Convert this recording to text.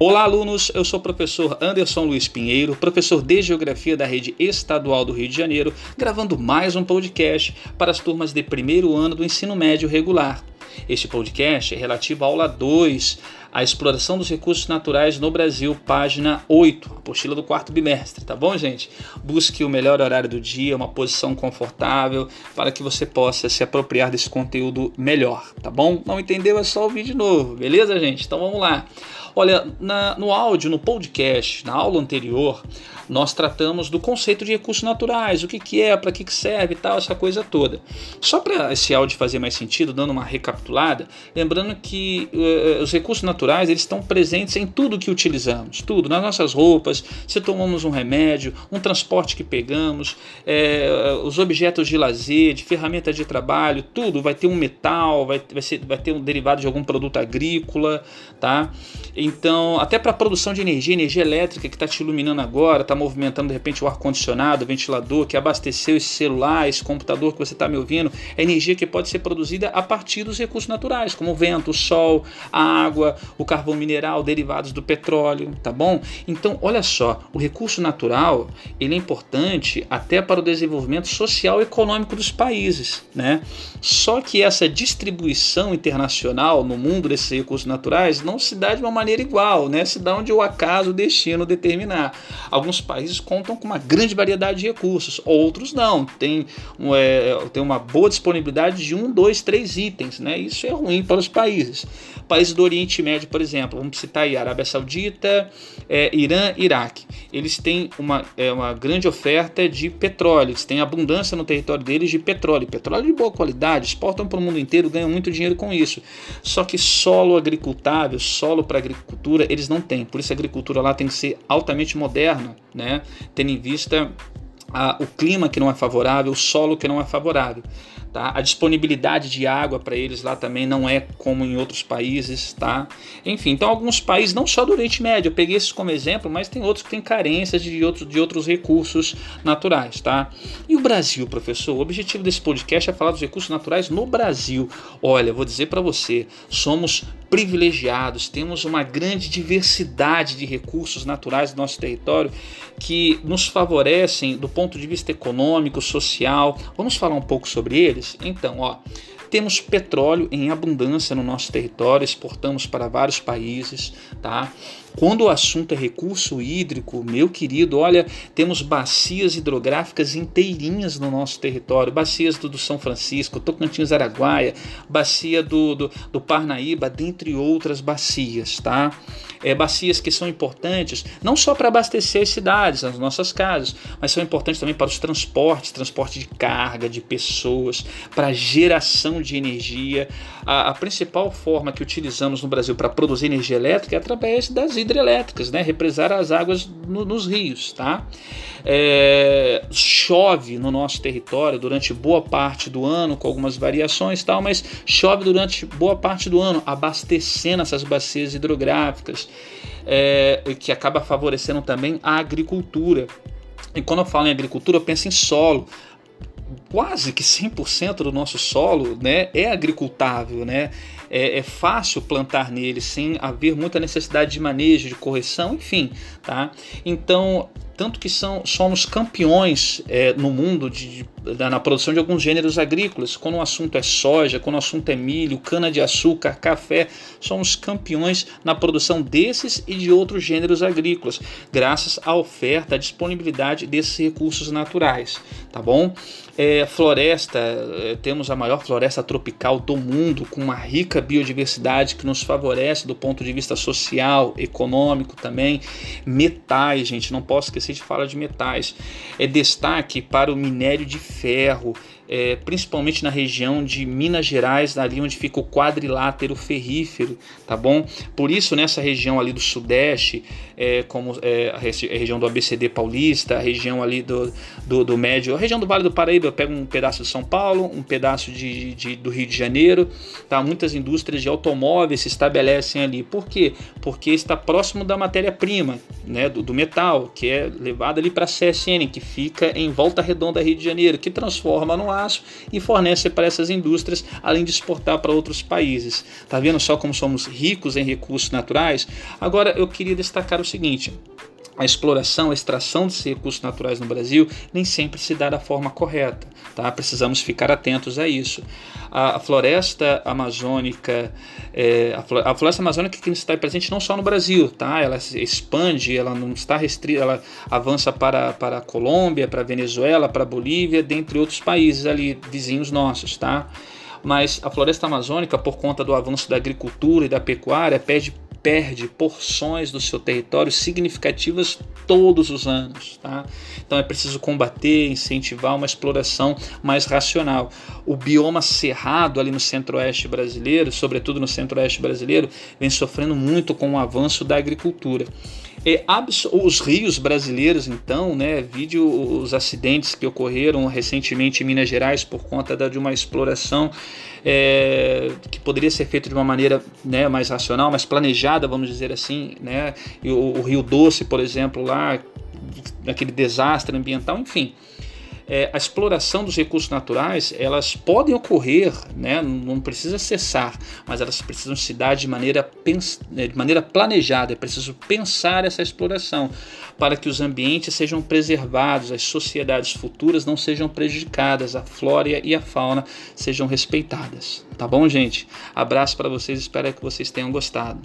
Olá, alunos! Eu sou o professor Anderson Luiz Pinheiro, professor de Geografia da Rede Estadual do Rio de Janeiro, gravando mais um podcast para as turmas de primeiro ano do ensino médio regular. Este podcast é relativo à aula 2, a exploração dos recursos naturais no Brasil, página 8, apostila do quarto bimestre, tá bom, gente? Busque o melhor horário do dia, uma posição confortável, para que você possa se apropriar desse conteúdo melhor, tá bom? Não entendeu? É só ouvir de novo, beleza, gente? Então vamos lá. Olha, na, no áudio, no podcast, na aula anterior, nós tratamos do conceito de recursos naturais, o que, que é, para que, que serve e tal, essa coisa toda. Só para esse áudio fazer mais sentido, dando uma recapitulada, lembrando que uh, os recursos naturais eles estão presentes em tudo que utilizamos, tudo, nas nossas roupas, se tomamos um remédio, um transporte que pegamos, é, os objetos de lazer, de ferramentas de trabalho, tudo vai ter um metal, vai, vai, ser, vai ter um derivado de algum produto agrícola, tá? Então, até para a produção de energia, energia elétrica que está te iluminando agora, está movimentando de repente o ar-condicionado, o ventilador, que abasteceu esse celular, esse computador que você está me ouvindo, é energia que pode ser produzida a partir dos recursos naturais, como o vento, o sol, a água, o carvão mineral, derivados do petróleo, tá bom? Então, olha só, o recurso natural, ele é importante até para o desenvolvimento social e econômico dos países, né? Só que essa distribuição internacional no mundo desses recursos naturais não se dá de uma maneira igual, né? Se dá onde o acaso, o destino determinar. Alguns países contam com uma grande variedade de recursos, outros não. Tem, é, tem uma boa disponibilidade de um, dois, três itens, né? Isso é ruim para os países. Países do Oriente Médio, por exemplo, vamos citar aí Arábia Saudita, é, Irã, Iraque. Eles têm uma, é, uma grande oferta de petróleo, eles têm abundância no território deles de petróleo, petróleo de boa qualidade, exportam para o mundo inteiro, ganham muito dinheiro com isso. Só que solo agricultável, solo para agricultura, eles não têm. Por isso a agricultura lá tem que ser altamente moderna, né? tendo em vista o clima que não é favorável, o solo que não é favorável. Tá? A disponibilidade de água para eles lá também não é como em outros países. Tá? Enfim, então alguns países, não só do Oriente Médio, eu peguei esses como exemplo, mas tem outros que têm carências de outros, de outros recursos naturais. Tá? E o Brasil, professor? O objetivo desse podcast é falar dos recursos naturais no Brasil. Olha, vou dizer para você, somos privilegiados, temos uma grande diversidade de recursos naturais do nosso território que nos favorecem do ponto de vista econômico, social. Vamos falar um pouco sobre eles? Então, ó, temos petróleo em abundância no nosso território, exportamos para vários países, tá? Quando o assunto é recurso hídrico, meu querido, olha, temos bacias hidrográficas inteirinhas no nosso território, bacias do, do São Francisco, Tocantins Araguaia, bacia do, do, do Parnaíba, dentre outras bacias, tá? É, bacias que são importantes não só para abastecer as cidades, as nossas casas, mas são importantes também para os transportes, transporte de carga, de pessoas, para geração de energia. A, a principal forma que utilizamos no Brasil para produzir energia elétrica é através das né? represar as águas no, nos rios. Tá? É, chove no nosso território durante boa parte do ano, com algumas variações, tal, mas chove durante boa parte do ano, abastecendo essas bacias hidrográficas, é, que acaba favorecendo também a agricultura. E quando eu falo em agricultura, eu penso em solo quase que 100% do nosso solo né, é agricultável, né? É, é, fácil plantar nele sem haver muita necessidade de manejo, de correção, enfim, tá? Então tanto que são, somos campeões é, no mundo de, de, na produção de alguns gêneros agrícolas. Quando o assunto é soja, quando o assunto é milho, cana-de-açúcar, café, somos campeões na produção desses e de outros gêneros agrícolas, graças à oferta, à disponibilidade desses recursos naturais, tá bom? É, floresta, é, temos a maior floresta tropical do mundo, com uma rica biodiversidade que nos favorece do ponto de vista social, econômico também. Metais, gente, não posso esquecer de falar de metais. É destaque para o minério de ferro, é, principalmente na região de Minas Gerais, ali onde fica o quadrilátero ferrífero, tá bom? Por isso, nessa região ali do Sudeste, é, como é, a, região do ABCD paulista, a região ali do, do, do, Médio, a região do Vale do Paraíba, eu pego um pedaço de São Paulo, um pedaço de, de, do Rio de Janeiro, tá? Muitas indústrias de automóveis se estabelecem ali. Por quê? Porque está próximo da matéria-prima, né, do, do metal, que é levada ali para a CSN, que fica em Volta Redonda, Rio de Janeiro, que transforma no espaço e fornece para essas indústrias, além de exportar para outros países. Tá vendo só como somos ricos em recursos naturais? Agora eu queria destacar o seguinte: a exploração, a extração desses recursos naturais no Brasil nem sempre se dá da forma correta. Tá? Precisamos ficar atentos a isso. A, a floresta amazônica, é, a, floresta amazônica que está presente não só no Brasil, tá? ela se expande, ela não está restrita, ela avança para, para a Colômbia, para a Venezuela, para a Bolívia, dentre outros países ali vizinhos nossos. Tá? Mas a floresta amazônica, por conta do avanço da agricultura e da pecuária, pede perde porções do seu território significativas todos os anos. Tá? Então é preciso combater, incentivar uma exploração mais racional. O bioma cerrado ali no centro-oeste brasileiro, sobretudo no centro-oeste brasileiro, vem sofrendo muito com o avanço da agricultura. É, os rios brasileiros, então, né, vide os acidentes que ocorreram recentemente em Minas Gerais por conta de uma exploração é, que poderia ser feita de uma maneira né, mais racional, mais planejada, vamos dizer assim. Né, e o, o Rio Doce, por exemplo, lá, aquele desastre ambiental, enfim é, a exploração dos recursos naturais elas podem ocorrer, né, não precisa cessar, mas elas precisam se dar de maneira, né, de maneira planejada. É preciso pensar essa exploração para que os ambientes sejam preservados, as sociedades futuras não sejam prejudicadas, a flora e a fauna sejam respeitadas. Tá bom, gente? Abraço para vocês, espero que vocês tenham gostado.